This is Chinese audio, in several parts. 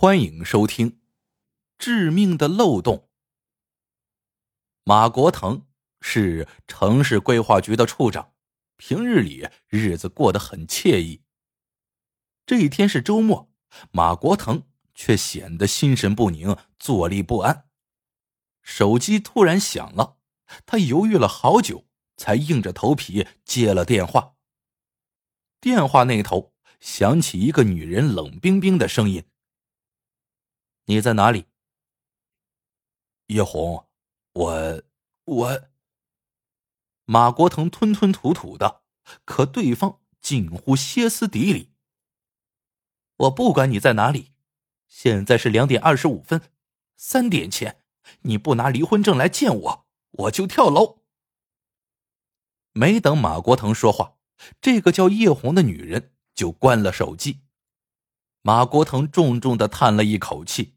欢迎收听《致命的漏洞》。马国腾是城市规划局的处长，平日里日子过得很惬意。这一天是周末，马国腾却显得心神不宁、坐立不安。手机突然响了，他犹豫了好久，才硬着头皮接了电话。电话那头响起一个女人冷冰冰的声音。你在哪里？叶红，我我。马国腾吞吞吐吐的，可对方近乎歇斯底里。我不管你在哪里，现在是两点二十五分，三点前你不拿离婚证来见我，我就跳楼。没等马国腾说话，这个叫叶红的女人就关了手机。马国腾重重的叹了一口气。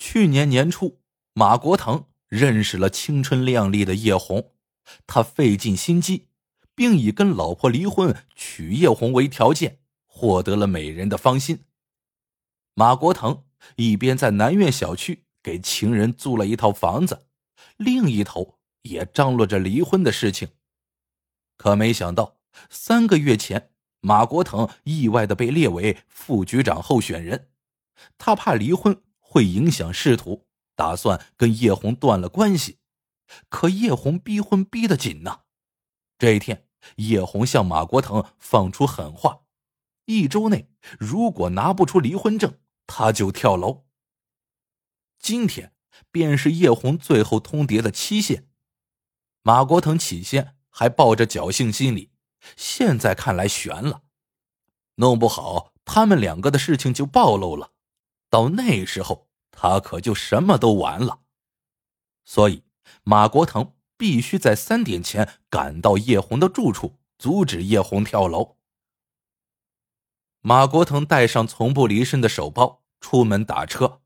去年年初，马国腾认识了青春靓丽的叶红，他费尽心机，并以跟老婆离婚娶叶红为条件，获得了美人的芳心。马国腾一边在南苑小区给情人租了一套房子，另一头也张罗着离婚的事情。可没想到，三个月前，马国腾意外的被列为副局长候选人，他怕离婚。会影响仕途，打算跟叶红断了关系。可叶红逼婚逼得紧呐。这一天，叶红向马国腾放出狠话：一周内如果拿不出离婚证，他就跳楼。今天便是叶红最后通牒的期限。马国腾起先还抱着侥幸心理，现在看来悬了，弄不好他们两个的事情就暴露了。到那时候，他可就什么都完了。所以，马国腾必须在三点前赶到叶红的住处，阻止叶红跳楼。马国腾带上从不离身的手包，出门打车。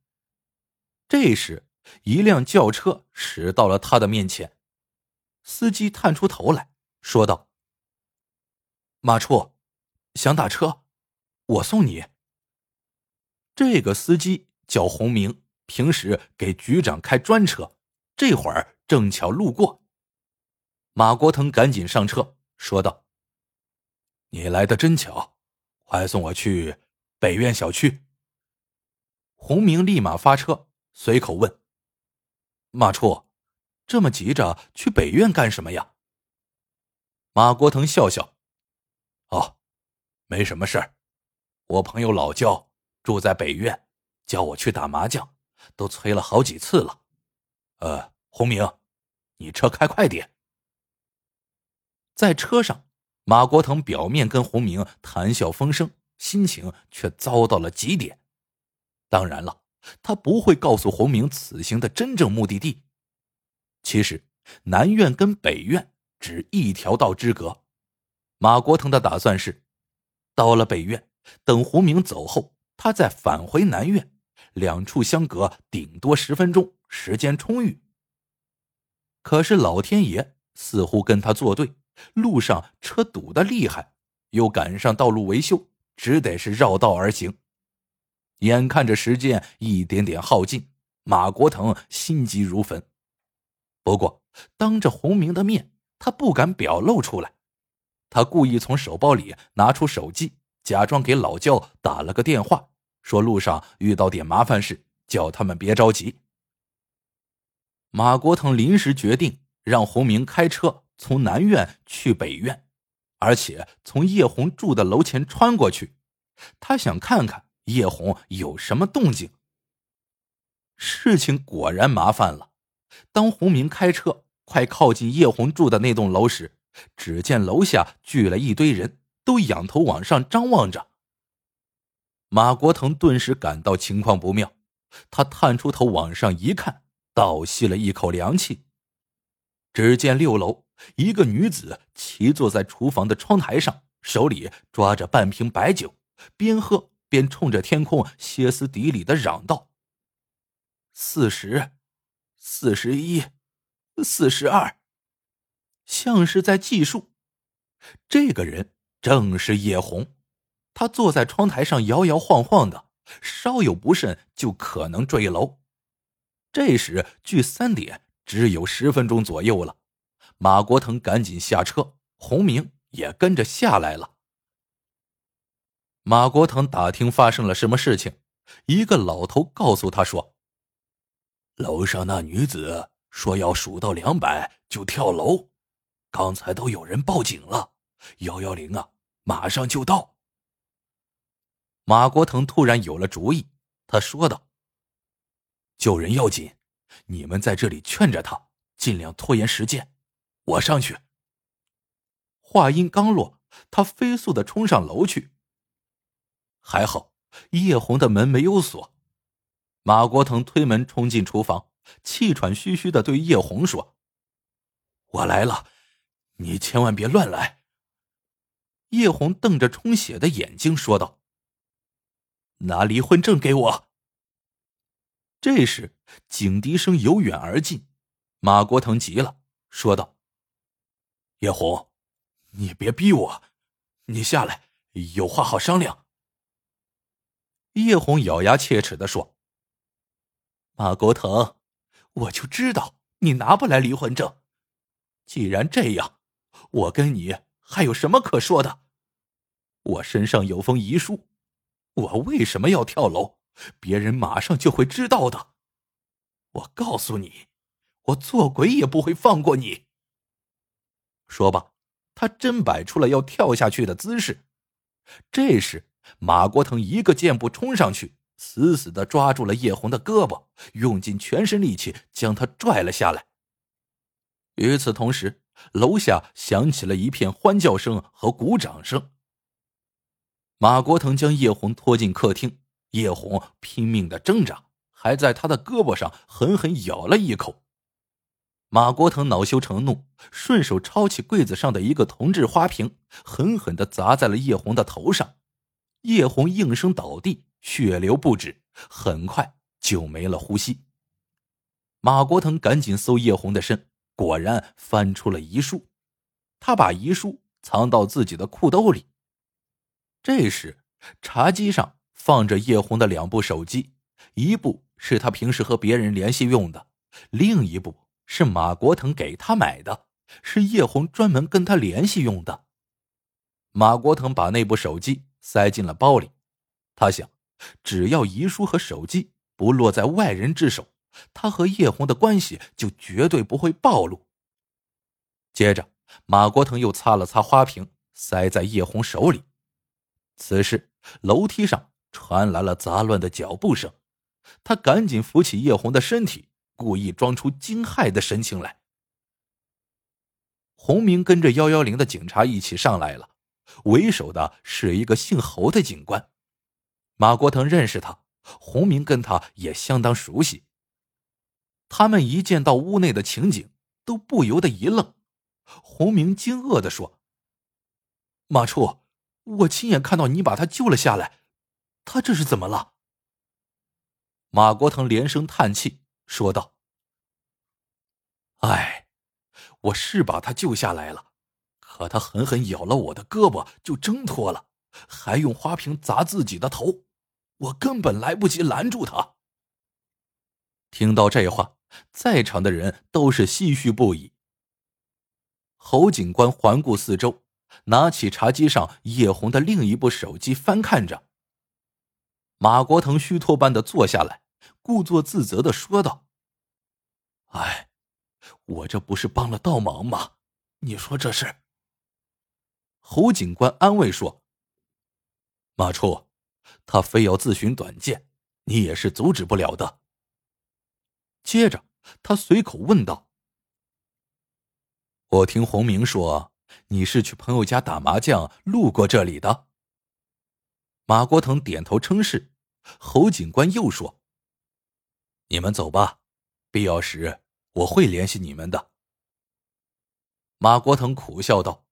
这时，一辆轿车驶到了他的面前，司机探出头来说道：“马处，想打车，我送你。”这个司机叫洪明，平时给局长开专车，这会儿正巧路过。马国腾赶紧上车，说道：“你来的真巧，快送我去北苑小区。”洪明立马发车，随口问：“马处，这么急着去北苑干什么呀？”马国腾笑笑：“哦，没什么事儿，我朋友老焦。”住在北苑，叫我去打麻将，都催了好几次了。呃，洪明，你车开快点。在车上，马国腾表面跟洪明谈笑风生，心情却糟到了极点。当然了，他不会告诉洪明此行的真正目的地。其实，南苑跟北苑只一条道之隔。马国腾的打算是，到了北苑，等洪明走后。他再返回南苑，两处相隔顶多十分钟，时间充裕。可是老天爷似乎跟他作对，路上车堵得厉害，又赶上道路维修，只得是绕道而行。眼看着时间一点点耗尽，马国腾心急如焚。不过当着洪明的面，他不敢表露出来。他故意从手包里拿出手机。假装给老焦打了个电话，说路上遇到点麻烦事，叫他们别着急。马国腾临时决定让洪明开车从南苑去北苑，而且从叶红住的楼前穿过去，他想看看叶红有什么动静。事情果然麻烦了。当洪明开车快靠近叶红住的那栋楼时，只见楼下聚了一堆人。都仰头往上张望着。马国腾顿时感到情况不妙，他探出头往上一看，倒吸了一口凉气。只见六楼一个女子骑坐在厨房的窗台上，手里抓着半瓶白酒，边喝边冲着天空歇斯底里的嚷道：“四十，四十一，四十二。”像是在计数。这个人。正是叶红，他坐在窗台上摇摇晃晃的，稍有不慎就可能坠楼。这时距三点只有十分钟左右了，马国腾赶紧下车，洪明也跟着下来了。马国腾打听发生了什么事情，一个老头告诉他说：“楼上那女子说要数到两百就跳楼，刚才都有人报警了，幺幺零啊，马上就到。”马国腾突然有了主意，他说道：“救人要紧，你们在这里劝着他，尽量拖延时间，我上去。”话音刚落，他飞速的冲上楼去。还好叶红的门没有锁，马国腾推门冲进厨房，气喘吁吁的对叶红说：“我来了，你千万别乱来。”叶红瞪着充血的眼睛说道。拿离婚证给我。这时，警笛声由远而近，马国腾急了，说道：“叶红，你别逼我，你下来，有话好商量。”叶红咬牙切齿的说：“马国腾，我就知道你拿不来离婚证。既然这样，我跟你还有什么可说的？我身上有封遗书。”我为什么要跳楼？别人马上就会知道的。我告诉你，我做鬼也不会放过你。说罢，他真摆出了要跳下去的姿势。这时，马国腾一个箭步冲上去，死死的抓住了叶红的胳膊，用尽全身力气将他拽了下来。与此同时，楼下响起了一片欢叫声和鼓掌声。马国腾将叶红拖进客厅，叶红拼命的挣扎，还在他的胳膊上狠狠咬了一口。马国腾恼羞成怒，顺手抄起柜子上的一个铜制花瓶，狠狠的砸在了叶红的头上。叶红应声倒地，血流不止，很快就没了呼吸。马国腾赶紧搜叶红的身，果然翻出了遗书，他把遗书藏到自己的裤兜里。这时，茶几上放着叶红的两部手机，一部是他平时和别人联系用的，另一部是马国腾给他买的，是叶红专门跟他联系用的。马国腾把那部手机塞进了包里，他想，只要遗书和手机不落在外人之手，他和叶红的关系就绝对不会暴露。接着，马国腾又擦了擦花瓶，塞在叶红手里。此时，楼梯上传来了杂乱的脚步声。他赶紧扶起叶红的身体，故意装出惊骇的神情来。洪明跟着幺幺零的警察一起上来了，为首的是一个姓侯的警官。马国腾认识他，洪明跟他也相当熟悉。他们一见到屋内的情景，都不由得一愣。洪明惊愕的说：“马处。”我亲眼看到你把他救了下来，他这是怎么了？马国腾连声叹气，说道：“哎，我是把他救下来了，可他狠狠咬了我的胳膊，就挣脱了，还用花瓶砸自己的头，我根本来不及拦住他。”听到这话，在场的人都是唏嘘不已。侯警官环顾四周。拿起茶几上叶红的另一部手机翻看着。马国腾虚脱般的坐下来，故作自责的说道：“哎，我这不是帮了倒忙吗？你说这是？”侯警官安慰说：“马处，他非要自寻短见，你也是阻止不了的。”接着，他随口问道：“我听洪明说。”你是去朋友家打麻将，路过这里的？马国腾点头称是。侯警官又说：“你们走吧，必要时我会联系你们的。”马国腾苦笑道：“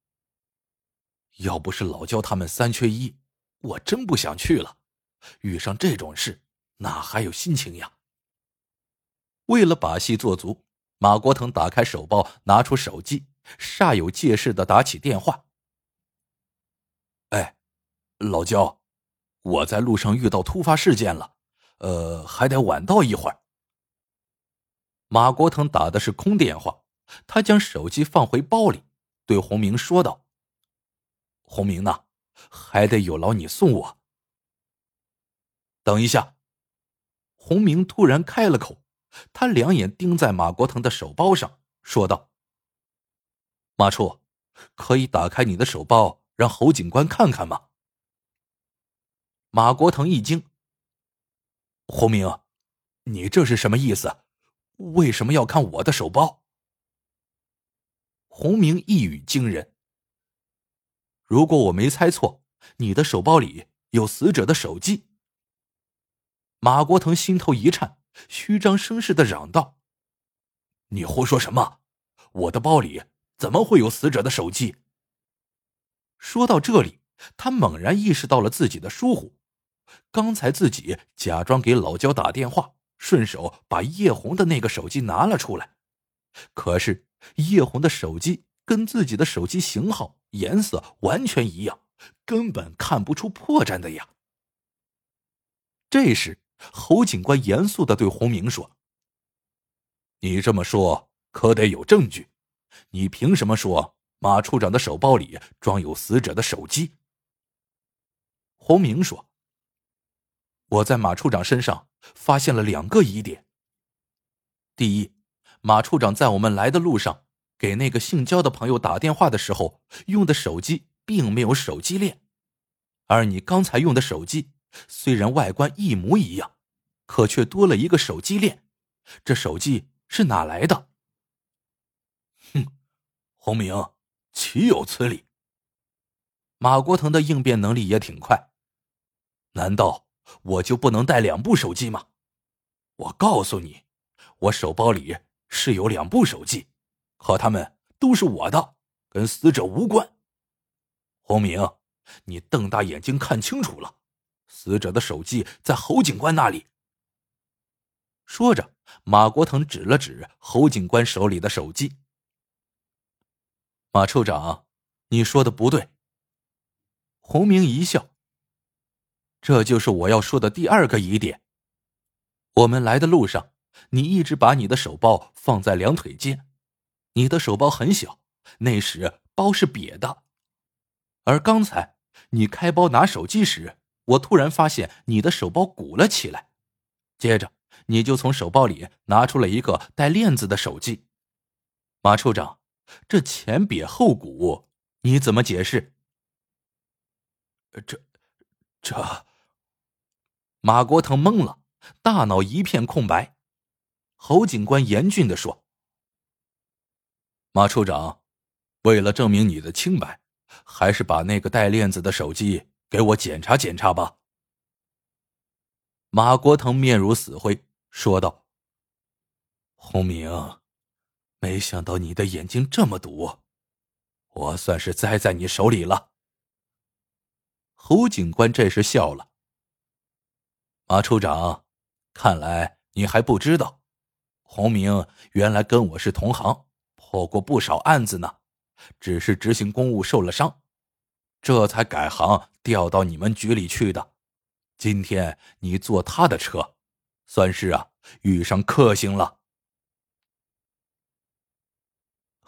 要不是老焦他们三缺一，我真不想去了。遇上这种事，哪还有心情呀？”为了把戏做足，马国腾打开手包，拿出手机。煞有介事的打起电话。哎，老焦，我在路上遇到突发事件了，呃，还得晚到一会儿。马国腾打的是空电话，他将手机放回包里，对洪明说道：“洪明呢，还得有劳你送我。”等一下，洪明突然开了口，他两眼盯在马国腾的手包上，说道：“马处，可以打开你的手包，让侯警官看看吗？”马国腾一惊：“洪明，你这是什么意思？为什么要看我的手包？”洪明一语惊人：“如果我没猜错，你的手包里有死者的手机。”马国腾心头一颤，虚张声势的嚷道：“你胡说什么？我的包里怎么会有死者的手机？”说到这里，他猛然意识到了自己的疏忽。刚才自己假装给老焦打电话，顺手把叶红的那个手机拿了出来，可是叶红的手机跟自己的手机型号、颜色完全一样，根本看不出破绽的呀。这时。侯警官严肃的对洪明说：“你这么说可得有证据，你凭什么说马处长的手包里装有死者的手机？”洪明说：“我在马处长身上发现了两个疑点。第一，马处长在我们来的路上给那个姓焦的朋友打电话的时候用的手机并没有手机链，而你刚才用的手机。”虽然外观一模一样，可却多了一个手机链。这手机是哪来的？哼，洪明，岂有此理！马国腾的应变能力也挺快。难道我就不能带两部手机吗？我告诉你，我手包里是有两部手机，可他们都是我的，跟死者无关。洪明，你瞪大眼睛看清楚了。死者的手机在侯警官那里。说着，马国腾指了指侯警官手里的手机。马处长，你说的不对。洪明一笑。这就是我要说的第二个疑点。我们来的路上，你一直把你的手包放在两腿间，你的手包很小，那时包是瘪的。而刚才你开包拿手机时。我突然发现你的手包鼓了起来，接着你就从手包里拿出了一个带链子的手机。马处长，这前瘪后鼓，你怎么解释？这，这……马国腾懵了，大脑一片空白。侯警官严峻的说：“马处长，为了证明你的清白，还是把那个带链子的手机。”给我检查检查吧。马国腾面如死灰，说道：“洪明，没想到你的眼睛这么毒，我算是栽在你手里了。”侯警官这时笑了：“马处长，看来你还不知道，洪明原来跟我是同行，破过不少案子呢，只是执行公务受了伤。”这才改行调到你们局里去的。今天你坐他的车，算是啊遇上克星了。